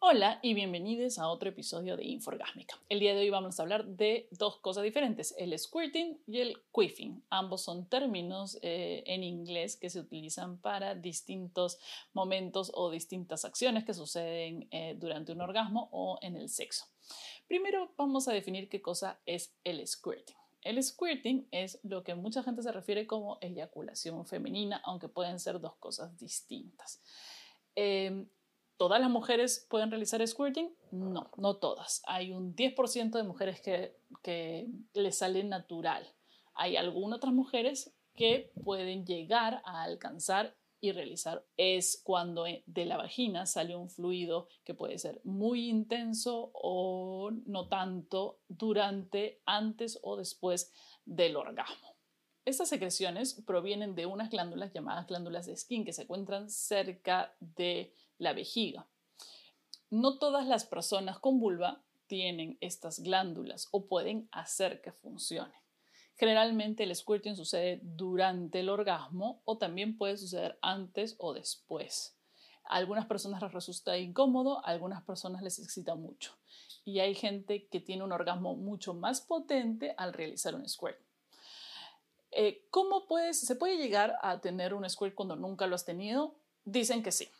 Hola y bienvenidos a otro episodio de Inforgásmica. El día de hoy vamos a hablar de dos cosas diferentes, el squirting y el queefing. Ambos son términos eh, en inglés que se utilizan para distintos momentos o distintas acciones que suceden eh, durante un orgasmo o en el sexo. Primero vamos a definir qué cosa es el squirting. El squirting es lo que mucha gente se refiere como eyaculación femenina, aunque pueden ser dos cosas distintas. Em, ¿Todas las mujeres pueden realizar squirting? No, no todas. Hay un 10% de mujeres que, les sale natural. Hay algunas otras mujeres que pueden llegar a alcanzar y realizar. Es cuando de la vagina sale un fluido que puede ser muy intenso o no tanto durante, antes o después del orgasmo. Estas secreciones provienen de unas glándulas llamadas glándulas de skin que se encuentran cerca de la vejiga. No todas las personas con vulva tienen estas glándulas o pueden hacer que funcione. Generalmente el squirting sucede durante el orgasmo o también puede suceder antes o después. A algunas personas les resulta incómodo, a algunas personas les excita mucho. Y hay gente que tiene un orgasmo mucho más potente al realizar un squirt. Eh, ¿Cómo puedes, se puede llegar a tener un squirt cuando nunca lo has tenido? Dicen que sí.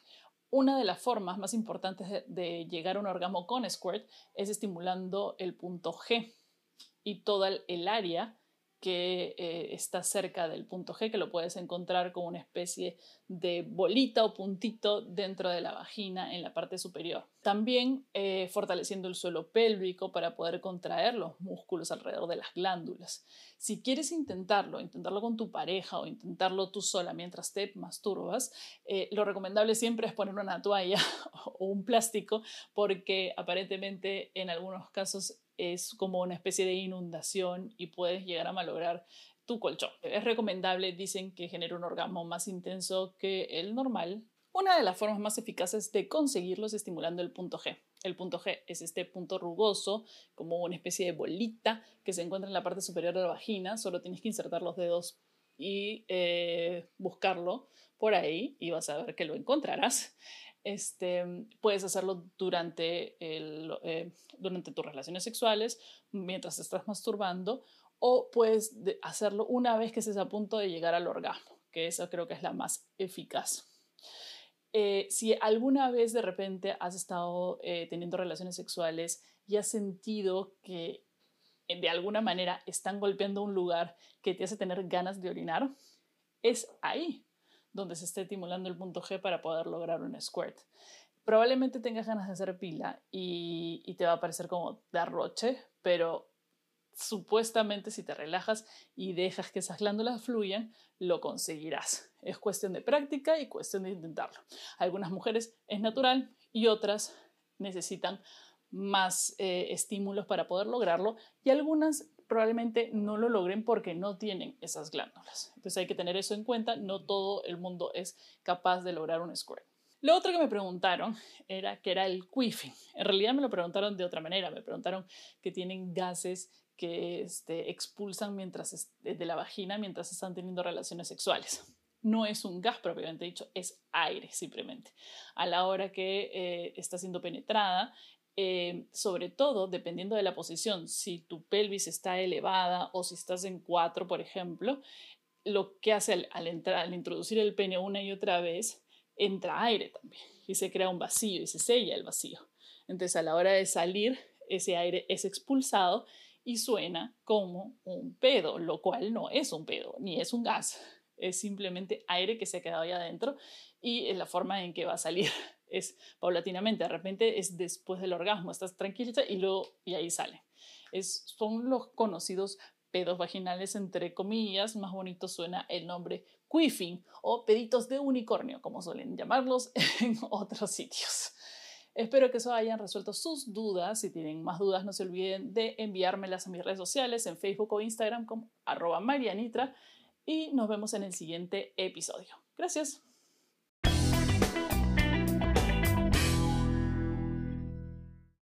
Una de las formas más importantes de, llegar a un orgasmo con squirt es estimulando el punto G y toda el área que eh, está cerca del punto G, que lo puedes encontrar como una especie de bolita o puntito dentro de la vagina en la parte superior. También eh, fortaleciendo el suelo pélvico para poder contraer los músculos alrededor de las glándulas. Si quieres intentarlo, intentarlo con tu pareja o intentarlo tú sola mientras te masturbas, eh, lo recomendable siempre es poner una toalla o un plástico porque aparentemente en algunos casos es como una especie de inundación y puedes llegar a malograr tu colchón. Es recomendable, dicen que genera un orgasmo más intenso que el normal. Una de las formas más eficaces de conseguirlo es estimulando el punto G. El punto G es este punto rugoso, como una especie de bolita que se encuentra en la parte superior de la vagina. Solo tienes que insertar los dedos y eh, buscarlo por ahí y vas a ver que lo encontrarás. Este, puedes hacerlo durante, eh, durante tus relaciones sexuales, mientras estás masturbando, o puedes hacerlo una vez que estés a punto de llegar al orgasmo, que esa creo que es la más eficaz. Eh, si alguna vez de repente has estado eh, teniendo relaciones sexuales y has sentido que de alguna manera están golpeando un lugar que te hace tener ganas de orinar, es ahí donde se esté estimulando el punto G para poder lograr un squirt. Probablemente tengas ganas de hacer pila y, te va a parecer como de arroche, pero supuestamente si te relajas y dejas que esas glándulas fluyan, lo conseguirás. Es cuestión de práctica y cuestión de intentarlo. Algunas mujeres es natural y otras necesitan más eh, estímulos para poder lograrlo y algunas probablemente no lo logren porque no tienen esas glándulas. Entonces hay que tener eso en cuenta, no todo el mundo es capaz de lograr un squirt. Lo otro que me preguntaron era que era el queefing. En realidad me lo preguntaron de otra manera, me preguntaron que tienen gases que este, expulsan mientras de la vagina mientras están teniendo relaciones sexuales. No es un gas propiamente dicho, es aire simplemente. A la hora que eh, está siendo penetrada, eh, sobre todo dependiendo de la posición, si tu pelvis está elevada o si estás en cuatro, por ejemplo, lo que hace al, entrar, al introducir el pene una y otra vez, entra aire también y se crea un vacío y se sella el vacío. Entonces a la hora de salir, ese aire es expulsado y suena como un pedo, lo cual no es un pedo, ni es un gas, es simplemente aire que se ha quedado ahí adentro y es la forma en que va a salir es paulatinamente, de repente es después del orgasmo, estás tranquila y, luego, y ahí sale. Es, son los conocidos pedos vaginales, entre comillas, más bonito suena el nombre queefing o peditos de unicornio, como suelen llamarlos en otros sitios. Espero que eso hayan resuelto sus dudas. Si tienen más dudas, no se olviden de enviármelas a mis redes sociales, en Facebook o Instagram como arroba marianitra. Y nos vemos en el siguiente episodio. Gracias.